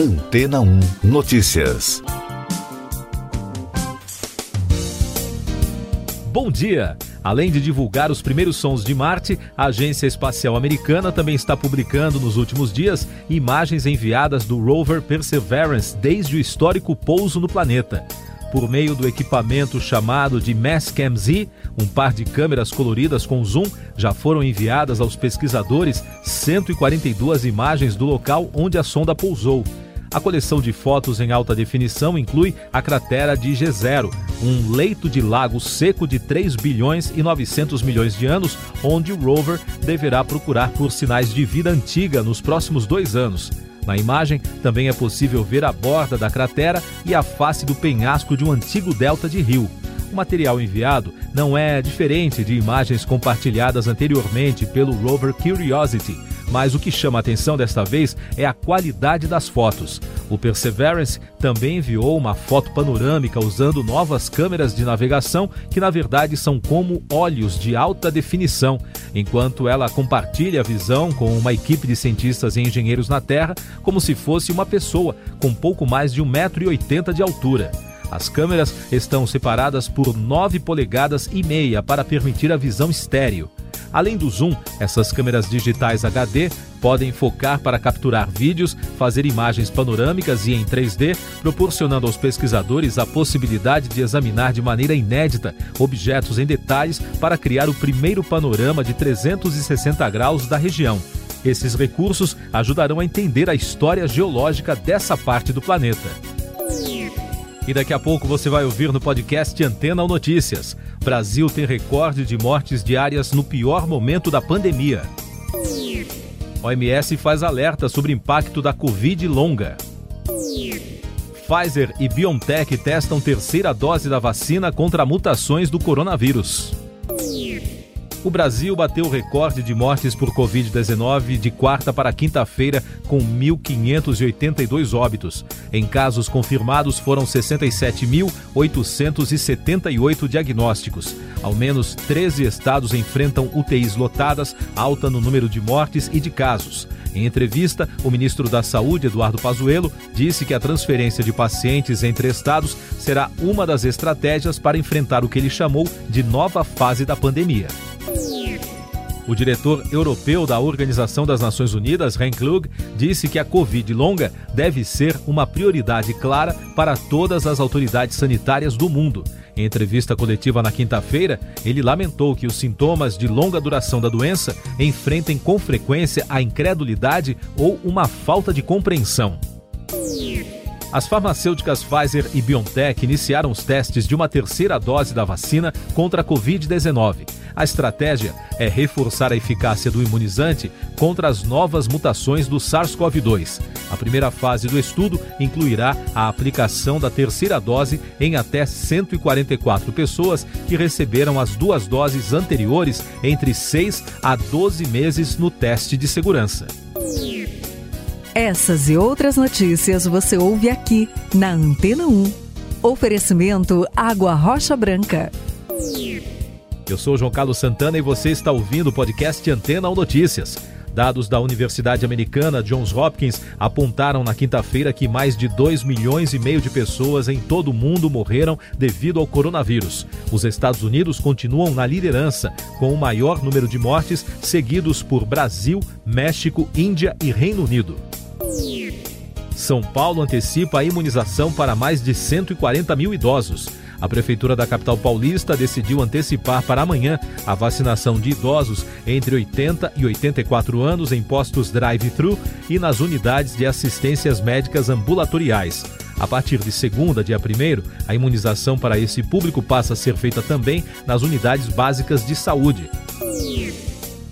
Antena 1 Notícias. Bom dia! Além de divulgar os primeiros sons de Marte, a Agência Espacial Americana também está publicando nos últimos dias imagens enviadas do rover Perseverance desde o histórico pouso no planeta. Por meio do equipamento chamado de Masscam Z, um par de câmeras coloridas com zoom, já foram enviadas aos pesquisadores 142 imagens do local onde a sonda pousou. A coleção de fotos em alta definição inclui a cratera de G0, um leito de lago seco de 3 bilhões e 900 milhões de anos, onde o rover deverá procurar por sinais de vida antiga nos próximos dois anos. Na imagem, também é possível ver a borda da cratera e a face do penhasco de um antigo delta de rio. O material enviado não é diferente de imagens compartilhadas anteriormente pelo rover Curiosity, mas o que chama a atenção desta vez é a qualidade das fotos. O Perseverance também enviou uma foto panorâmica usando novas câmeras de navegação que, na verdade, são como olhos de alta definição, enquanto ela compartilha a visão com uma equipe de cientistas e engenheiros na Terra como se fosse uma pessoa com pouco mais de 1,80m de altura. As câmeras estão separadas por 9 polegadas e meia para permitir a visão estéreo. Além do zoom, essas câmeras digitais HD podem focar para capturar vídeos, fazer imagens panorâmicas e em 3D, proporcionando aos pesquisadores a possibilidade de examinar de maneira inédita objetos em detalhes para criar o primeiro panorama de 360 graus da região. Esses recursos ajudarão a entender a história geológica dessa parte do planeta. E daqui a pouco você vai ouvir no podcast Antena ou Notícias. Brasil tem recorde de mortes diárias no pior momento da pandemia. OMS faz alerta sobre impacto da Covid longa. Pfizer e BioNTech testam terceira dose da vacina contra mutações do coronavírus o Brasil bateu o recorde de mortes por Covid-19 de quarta para quinta-feira, com 1.582 óbitos. Em casos confirmados, foram 67.878 diagnósticos. Ao menos 13 estados enfrentam UTIs lotadas, alta no número de mortes e de casos. Em entrevista, o ministro da Saúde, Eduardo Pazuello, disse que a transferência de pacientes entre estados será uma das estratégias para enfrentar o que ele chamou de nova fase da pandemia. O diretor europeu da Organização das Nações Unidas, Ren Klug, disse que a Covid longa deve ser uma prioridade clara para todas as autoridades sanitárias do mundo. Em entrevista coletiva na quinta-feira, ele lamentou que os sintomas de longa duração da doença enfrentem com frequência a incredulidade ou uma falta de compreensão. As farmacêuticas Pfizer e BioNTech iniciaram os testes de uma terceira dose da vacina contra a Covid-19. A estratégia é reforçar a eficácia do imunizante contra as novas mutações do SARS-CoV-2. A primeira fase do estudo incluirá a aplicação da terceira dose em até 144 pessoas que receberam as duas doses anteriores entre 6 a 12 meses no teste de segurança. Essas e outras notícias você ouve aqui na Antena 1. Oferecimento Água Rocha Branca. Eu sou João Carlos Santana e você está ouvindo o podcast Antena ou Notícias. Dados da Universidade Americana Johns Hopkins apontaram na quinta-feira que mais de 2 milhões e meio de pessoas em todo o mundo morreram devido ao coronavírus. Os Estados Unidos continuam na liderança, com o maior número de mortes, seguidos por Brasil, México, Índia e Reino Unido. São Paulo antecipa a imunização para mais de 140 mil idosos. A Prefeitura da capital paulista decidiu antecipar para amanhã a vacinação de idosos entre 80 e 84 anos em postos drive-thru e nas unidades de assistências médicas ambulatoriais. A partir de segunda, dia 1, a imunização para esse público passa a ser feita também nas unidades básicas de saúde.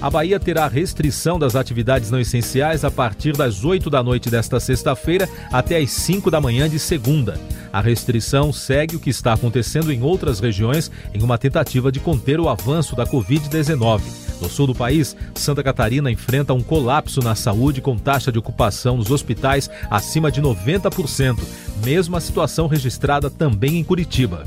A Bahia terá restrição das atividades não essenciais a partir das 8 da noite desta sexta-feira até as 5 da manhã de segunda. A restrição segue o que está acontecendo em outras regiões em uma tentativa de conter o avanço da Covid-19. No sul do país, Santa Catarina enfrenta um colapso na saúde com taxa de ocupação nos hospitais acima de 90%, mesma situação registrada também em Curitiba.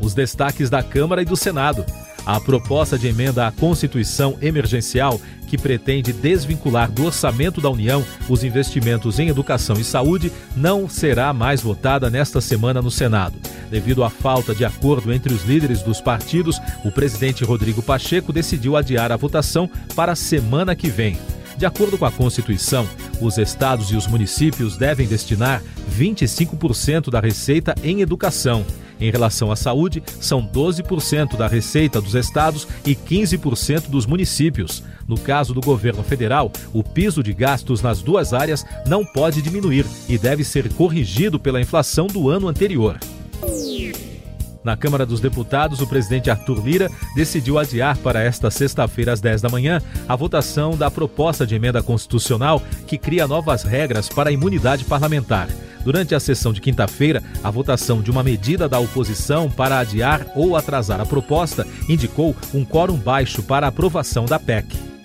Os destaques da Câmara e do Senado. A proposta de emenda à Constituição Emergencial, que pretende desvincular do orçamento da União os investimentos em educação e saúde, não será mais votada nesta semana no Senado. Devido à falta de acordo entre os líderes dos partidos, o presidente Rodrigo Pacheco decidiu adiar a votação para a semana que vem. De acordo com a Constituição, os estados e os municípios devem destinar 25% da receita em educação. Em relação à saúde, são 12% da receita dos estados e 15% dos municípios. No caso do governo federal, o piso de gastos nas duas áreas não pode diminuir e deve ser corrigido pela inflação do ano anterior. Na Câmara dos Deputados, o presidente Arthur Lira decidiu adiar para esta sexta-feira, às 10 da manhã, a votação da proposta de emenda constitucional que cria novas regras para a imunidade parlamentar. Durante a sessão de quinta-feira, a votação de uma medida da oposição para adiar ou atrasar a proposta indicou um quórum baixo para aprovação da PEC.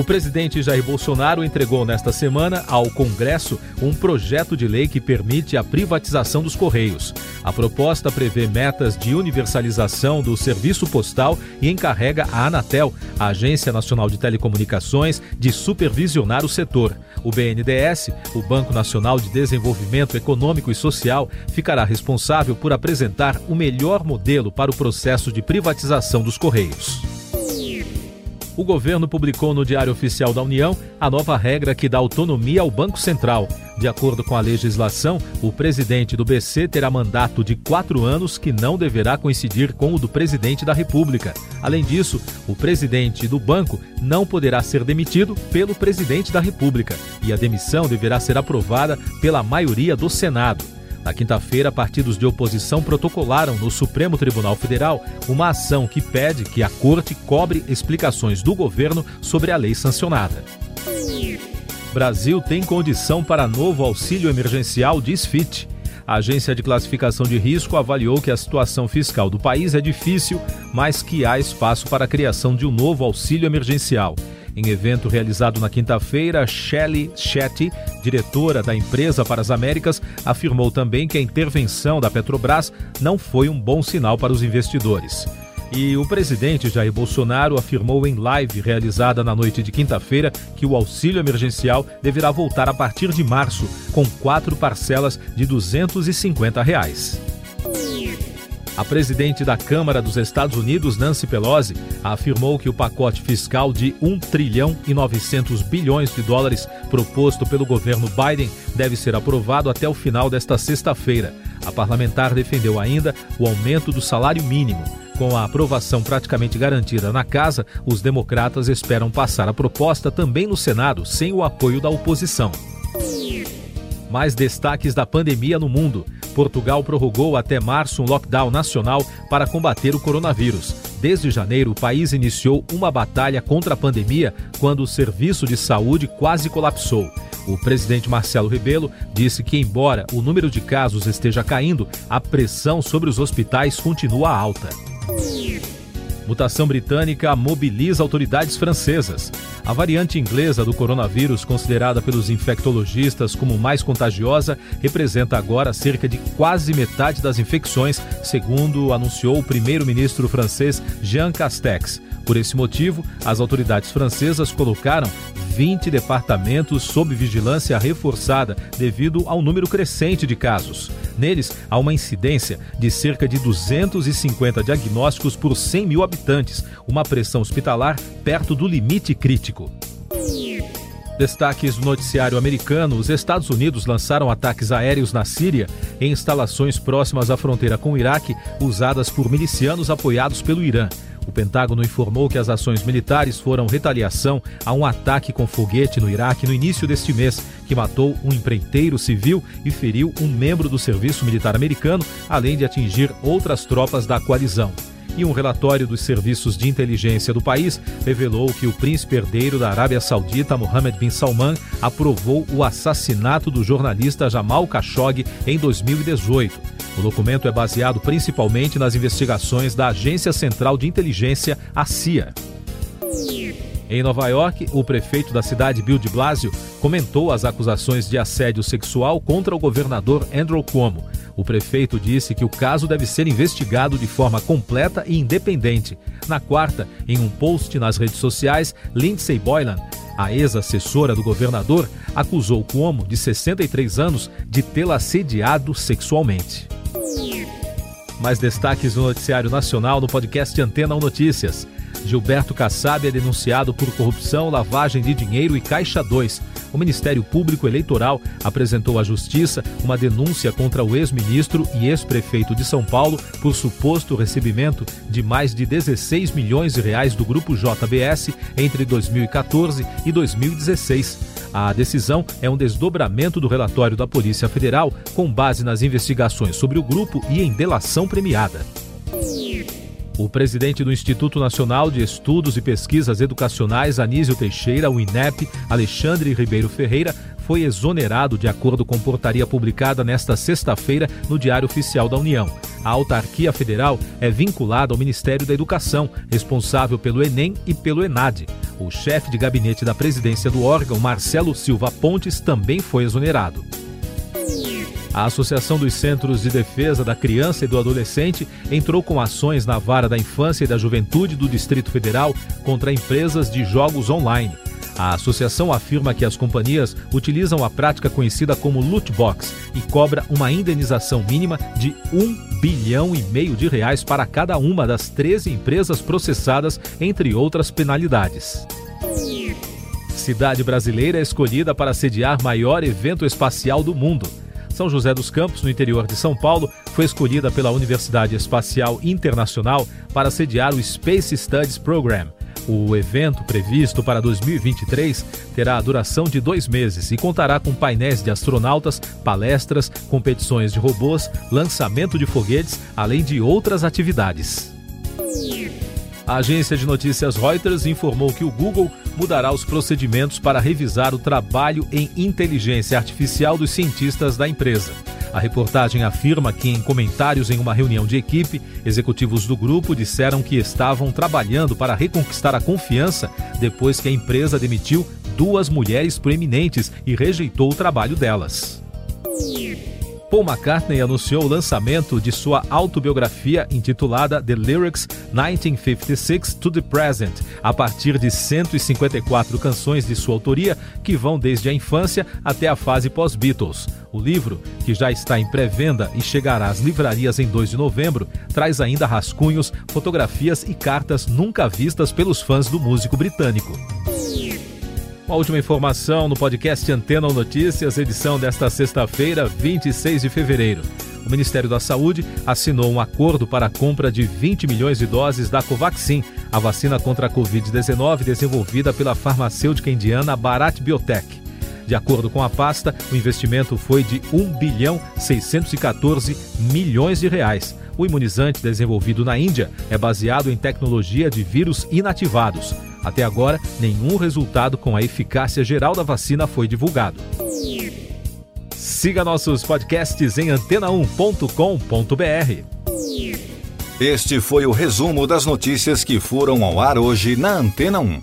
O presidente Jair Bolsonaro entregou nesta semana ao Congresso um projeto de lei que permite a privatização dos Correios. A proposta prevê metas de universalização do serviço postal e encarrega a Anatel, a Agência Nacional de Telecomunicações, de supervisionar o setor. O BNDES, o Banco Nacional de Desenvolvimento Econômico e Social, ficará responsável por apresentar o melhor modelo para o processo de privatização dos Correios o governo publicou no Diário Oficial da União a nova regra que dá autonomia ao Banco Central. De acordo com a legislação, o presidente do BC terá mandato de quatro anos que não deverá coincidir com o do presidente da República. Além disso, o presidente do banco não poderá ser demitido pelo presidente da República e a demissão deverá ser aprovada pela maioria do Senado. Na quinta-feira, partidos de oposição protocolaram no Supremo Tribunal Federal uma ação que pede que a corte cobre explicações do governo sobre a lei sancionada. Brasil tem condição para novo auxílio emergencial, diz FIT. A agência de classificação de risco avaliou que a situação fiscal do país é difícil, mas que há espaço para a criação de um novo auxílio emergencial. Em evento realizado na quinta-feira, Shelley Shetty, diretora da empresa para as Américas, afirmou também que a intervenção da Petrobras não foi um bom sinal para os investidores. E o presidente Jair Bolsonaro afirmou em live realizada na noite de quinta-feira que o auxílio emergencial deverá voltar a partir de março, com quatro parcelas de 250 reais. A presidente da Câmara dos Estados Unidos, Nancy Pelosi, afirmou que o pacote fiscal de 1 trilhão e 900 bilhões de dólares proposto pelo governo Biden deve ser aprovado até o final desta sexta-feira. A parlamentar defendeu ainda o aumento do salário mínimo. Com a aprovação praticamente garantida na casa, os democratas esperam passar a proposta também no Senado, sem o apoio da oposição. Mais destaques da pandemia no mundo. Portugal prorrogou até março um lockdown nacional para combater o coronavírus. Desde janeiro, o país iniciou uma batalha contra a pandemia quando o serviço de saúde quase colapsou. O presidente Marcelo Rebelo disse que, embora o número de casos esteja caindo, a pressão sobre os hospitais continua alta. Mutação britânica mobiliza autoridades francesas. A variante inglesa do coronavírus, considerada pelos infectologistas como mais contagiosa, representa agora cerca de quase metade das infecções, segundo anunciou o primeiro-ministro francês Jean Castex. Por esse motivo, as autoridades francesas colocaram 20 departamentos sob vigilância reforçada devido ao número crescente de casos. Neles, há uma incidência de cerca de 250 diagnósticos por 100 mil habitantes, uma pressão hospitalar perto do limite crítico. Destaques do noticiário americano: os Estados Unidos lançaram ataques aéreos na Síria em instalações próximas à fronteira com o Iraque, usadas por milicianos apoiados pelo Irã. O Pentágono informou que as ações militares foram retaliação a um ataque com foguete no Iraque no início deste mês, que matou um empreiteiro civil e feriu um membro do serviço militar americano, além de atingir outras tropas da coalizão e um relatório dos serviços de inteligência do país revelou que o príncipe herdeiro da Arábia Saudita, Mohammed bin Salman, aprovou o assassinato do jornalista Jamal Khashoggi em 2018. O documento é baseado principalmente nas investigações da Agência Central de Inteligência, a CIA. Em Nova York, o prefeito da cidade, Bill de Blasio, comentou as acusações de assédio sexual contra o governador Andrew Cuomo. O prefeito disse que o caso deve ser investigado de forma completa e independente. Na quarta, em um post nas redes sociais, Lindsay Boylan, a ex-assessora do governador, acusou Cuomo, de 63 anos, de tê-la assediado sexualmente. Mais destaques do Noticiário Nacional no podcast Antena 1 Notícias. Gilberto Kassab é denunciado por corrupção, lavagem de dinheiro e Caixa 2. O Ministério Público Eleitoral apresentou à Justiça uma denúncia contra o ex-ministro e ex-prefeito de São Paulo por suposto recebimento de mais de 16 milhões de reais do grupo JBS entre 2014 e 2016. A decisão é um desdobramento do relatório da Polícia Federal com base nas investigações sobre o grupo e em delação premiada. O presidente do Instituto Nacional de Estudos e Pesquisas Educacionais, Anísio Teixeira, o INEP, Alexandre Ribeiro Ferreira, foi exonerado de acordo com portaria publicada nesta sexta-feira no Diário Oficial da União. A autarquia federal é vinculada ao Ministério da Educação, responsável pelo Enem e pelo ENAD. O chefe de gabinete da presidência do órgão, Marcelo Silva Pontes, também foi exonerado. A Associação dos Centros de Defesa da Criança e do Adolescente entrou com ações na vara da infância e da juventude do Distrito Federal contra empresas de jogos online. A associação afirma que as companhias utilizam a prática conhecida como loot box e cobra uma indenização mínima de um bilhão e meio de reais para cada uma das 13 empresas processadas, entre outras penalidades. Cidade brasileira é escolhida para sediar maior evento espacial do mundo. São José dos Campos, no interior de São Paulo, foi escolhida pela Universidade Espacial Internacional para sediar o Space Studies Program. O evento, previsto para 2023, terá a duração de dois meses e contará com painéis de astronautas, palestras, competições de robôs, lançamento de foguetes, além de outras atividades. A agência de notícias Reuters informou que o Google mudará os procedimentos para revisar o trabalho em inteligência artificial dos cientistas da empresa. A reportagem afirma que, em comentários em uma reunião de equipe, executivos do grupo disseram que estavam trabalhando para reconquistar a confiança depois que a empresa demitiu duas mulheres proeminentes e rejeitou o trabalho delas. Paul McCartney anunciou o lançamento de sua autobiografia intitulada The Lyrics 1956 to the Present, a partir de 154 canções de sua autoria que vão desde a infância até a fase pós-Beatles. O livro, que já está em pré-venda e chegará às livrarias em 2 de novembro, traz ainda rascunhos, fotografias e cartas nunca vistas pelos fãs do músico britânico. Uma última informação no podcast Antena Notícias, edição desta sexta-feira, 26 de fevereiro. O Ministério da Saúde assinou um acordo para a compra de 20 milhões de doses da Covaxin, a vacina contra a Covid-19 desenvolvida pela farmacêutica indiana Bharat Biotech. De acordo com a pasta, o investimento foi de 1 bilhão 614 milhões de reais. O imunizante desenvolvido na Índia é baseado em tecnologia de vírus inativados. Até agora, nenhum resultado com a eficácia geral da vacina foi divulgado. Siga nossos podcasts em antena1.com.br. Este foi o resumo das notícias que foram ao ar hoje na Antena 1.